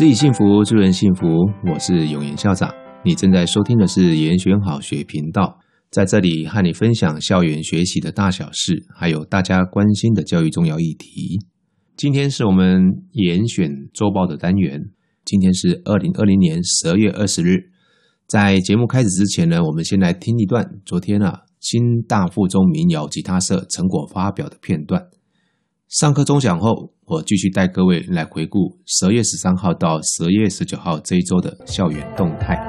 自己幸福，助人幸福。我是永言校长，你正在收听的是延选好学频道，在这里和你分享校园学习的大小事，还有大家关心的教育重要议题。今天是我们严选周报的单元，今天是二零二零年十二月二十日。在节目开始之前呢，我们先来听一段昨天啊新大附中民谣吉他社成果发表的片段。上课钟响后，我继续带各位来回顾十二月十三号到十二月十九号这一周的校园动态。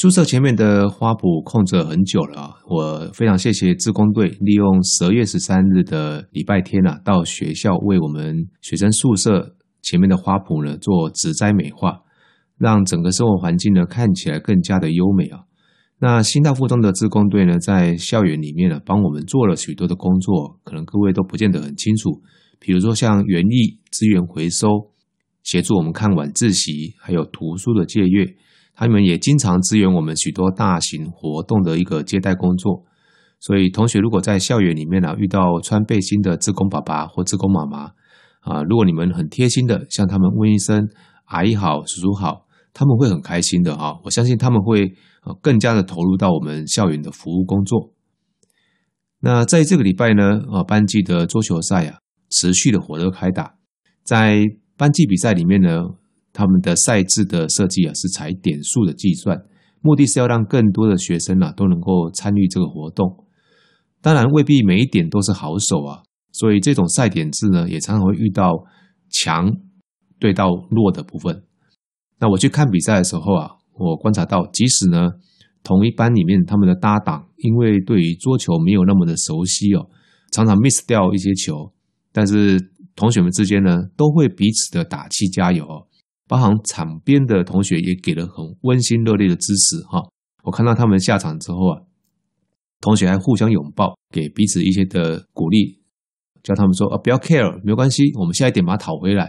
宿舍前面的花圃空着很久了啊！我非常谢谢志工队利用十二月十三日的礼拜天啊，到学校为我们学生宿舍前面的花圃呢做植栽美化，让整个生活环境呢看起来更加的优美啊！那新大附中的志工队呢，在校园里面呢，帮我们做了许多的工作，可能各位都不见得很清楚，比如说像园艺资源回收，协助我们看晚自习，还有图书的借阅。他们也经常支援我们许多大型活动的一个接待工作，所以同学如果在校园里面呢、遇到穿背心的志工爸爸或志工妈妈啊，如果你们很贴心的向他们问一声“阿姨好，叔叔好”，他们会很开心的啊！我相信他们会更加的投入到我们校园的服务工作。那在这个礼拜呢，啊，班级的桌球赛啊持续的火热开打，在班级比赛里面呢。他们的赛制的设计啊，是采点数的计算，目的是要让更多的学生啊都能够参与这个活动。当然，未必每一点都是好手啊，所以这种赛点制呢，也常常会遇到强对到弱的部分。那我去看比赛的时候啊，我观察到，即使呢同一班里面他们的搭档，因为对于桌球没有那么的熟悉哦，常常 miss 掉一些球，但是同学们之间呢，都会彼此的打气加油哦。包含场边的同学也给了很温馨热烈的支持哈，我看到他们下场之后啊，同学还互相拥抱，给彼此一些的鼓励，叫他们说啊不要 care，没关系，我们下一点把它讨回来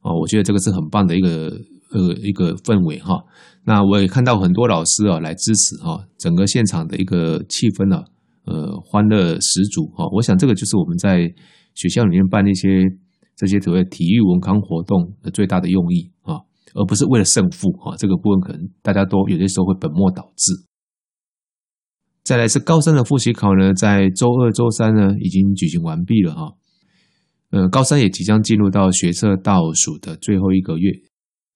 啊，我觉得这个是很棒的一个呃一个氛围哈。那我也看到很多老师啊来支持哈，整个现场的一个气氛呢，呃欢乐十足哈。我想这个就是我们在学校里面办一些。这些所谓体育文康活动的最大的用意啊，而不是为了胜负啊，这个部分可能大家都有些时候会本末倒置。再来是高三的复习考呢，在周二、周三呢已经举行完毕了哈。呃，高三也即将进入到学测倒数的最后一个月，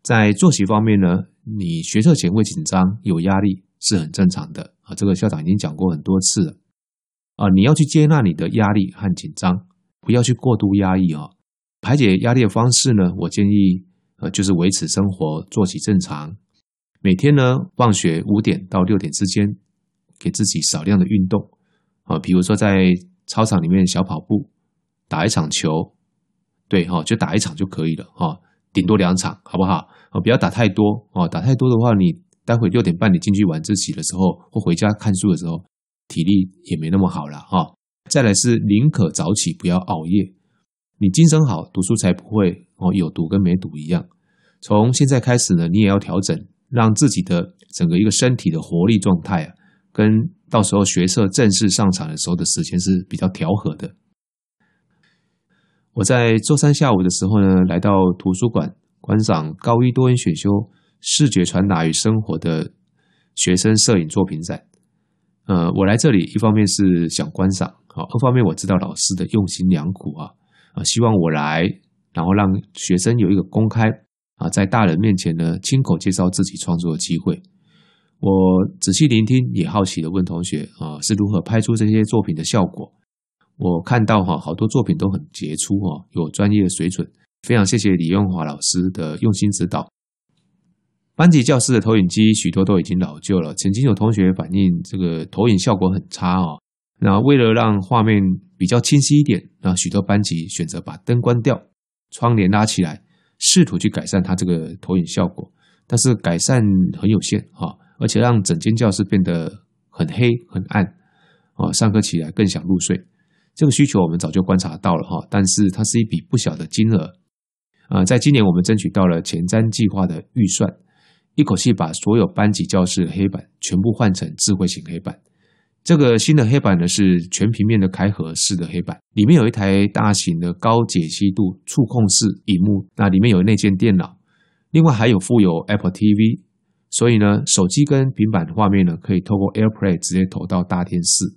在作息方面呢，你学测前会紧张有压力是很正常的啊，这个校长已经讲过很多次了啊，你要去接纳你的压力和紧张，不要去过度压抑啊。排解压力的方式呢，我建议呃，就是维持生活作息正常。每天呢，放学五点到六点之间，给自己少量的运动啊，比如说在操场里面小跑步，打一场球，对哈，就打一场就可以了哈，顶多两场，好不好？哦，不要打太多哦，打太多的话，你待会六点半你进去晚自习的时候，或回家看书的时候，体力也没那么好了哈。再来是宁可早起，不要熬夜。你精神好，读书才不会哦有读跟没读一样。从现在开始呢，你也要调整，让自己的整个一个身体的活力状态啊，跟到时候学社正式上场的时候的时间是比较调和的。我在周三下午的时候呢，来到图书馆观赏高一多元选修视觉传达与生活的学生摄影作品展。呃，我来这里一方面是想观赏。好，二方面我知道老师的用心良苦啊，啊，希望我来，然后让学生有一个公开啊，在大人面前呢，亲口介绍自己创作的机会。我仔细聆听，也好奇的问同学啊，是如何拍出这些作品的效果。我看到哈，好多作品都很杰出哈，有专业的水准，非常谢谢李用华老师的用心指导。班级教室的投影机许多都已经老旧了，曾经有同学反映这个投影效果很差哦。那为了让画面比较清晰一点，那许多班级选择把灯关掉，窗帘拉起来，试图去改善它这个投影效果，但是改善很有限哈，而且让整间教室变得很黑很暗，啊，上课起来更想入睡。这个需求我们早就观察到了哈，但是它是一笔不小的金额，啊，在今年我们争取到了前瞻计划的预算，一口气把所有班级教室的黑板全部换成智慧型黑板。这个新的黑板呢，是全平面的开合式的黑板，里面有一台大型的高解析度触控式荧幕，那里面有内建电脑，另外还有附有 Apple TV，所以呢，手机跟平板的画面呢，可以透过 AirPlay 直接投到大电视。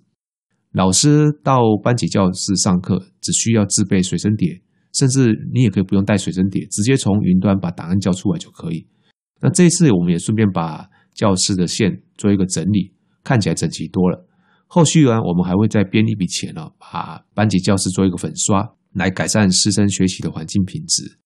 老师到班级教室上课，只需要自备随身碟，甚至你也可以不用带随身碟，直接从云端把档案交出来就可以。那这次我们也顺便把教室的线做一个整理，看起来整齐多了。后续啊，我们还会再编一笔钱呢，把班级教室做一个粉刷，来改善师生学习的环境品质。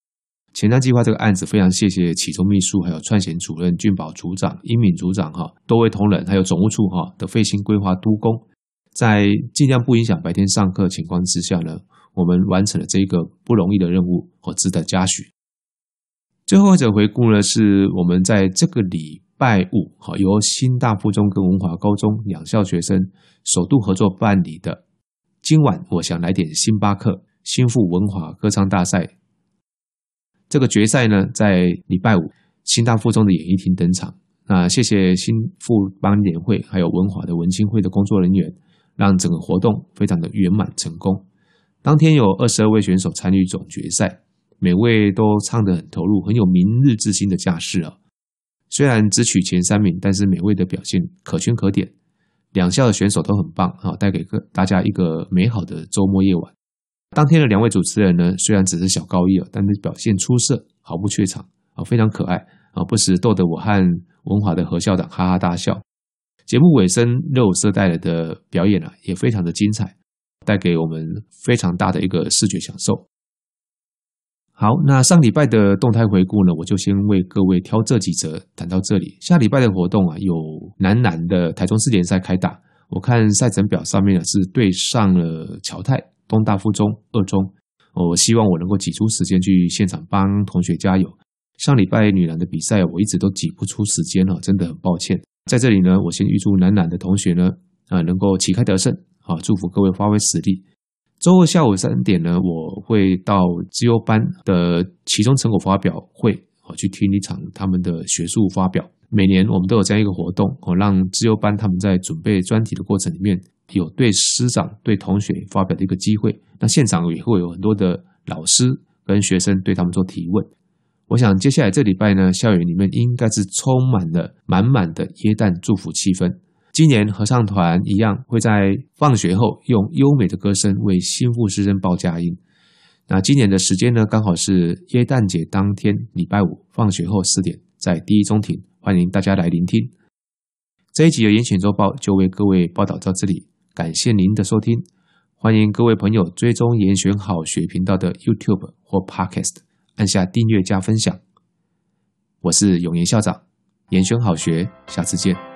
前瞻计划这个案子，非常谢谢启聪秘书、还有串贤主任、俊宝组长、英敏组长哈，多位同仁，还有总务处哈的费心规划督工，在尽量不影响白天上课情况之下呢，我们完成了这个不容易的任务，和值得嘉许。最后一则回顾呢，是我们在这个礼拜五，哈，由新大附中跟文华高中两校学生首度合作办理的。今晚我想来点星巴克，新富文华歌唱大赛。这个决赛呢，在礼拜五新大附中的演艺厅登场。那谢谢新富班联会还有文华的文青会的工作人员，让整个活动非常的圆满成功。当天有二十二位选手参与总决赛，每位都唱得很投入，很有明日之星的架势啊。虽然只取前三名，但是每位的表现可圈可点。两校的选手都很棒啊，带给各大家一个美好的周末夜晚。当天的两位主持人呢，虽然只是小高一啊，但是表现出色，毫不怯场啊，非常可爱啊，不时逗得我和文华的何校长哈哈大笑。节目尾声，热舞社带来的表演啊，也非常的精彩，带给我们非常大的一个视觉享受。好，那上礼拜的动态回顾呢，我就先为各位挑这几则谈到这里。下礼拜的活动啊，有男篮的台中市联赛开打。我看赛程表上面呢，是对上了侨泰、东大附中、二中。我希望我能够挤出时间去现场帮同学加油。上礼拜女篮的比赛，我一直都挤不出时间了，真的很抱歉。在这里呢，我先预祝男篮的同学呢，啊，能够旗开得胜。啊，祝福各位发挥实力。周二下午三点呢，我会到资优班的期中成果发表会，哦，去听一场他们的学术发表。每年我们都有这样一个活动，哦，让资优班他们在准备专题的过程里面，有对师长、对同学发表的一个机会。那现场也会有很多的老师跟学生对他们做提问。我想接下来这礼拜呢，校园里面应该是充满了满满的耶诞祝福气氛。今年合唱团一样会在放学后用优美的歌声为新附师生报佳音。那今年的时间呢，刚好是耶诞节当天，礼拜五放学后四点，在第一中庭，欢迎大家来聆听。这一集的严选周报就为各位报道到这里，感谢您的收听，欢迎各位朋友追踪严选好学频道的 YouTube 或 Podcast，按下订阅加分享，我是永言校长，严选好学，下次见。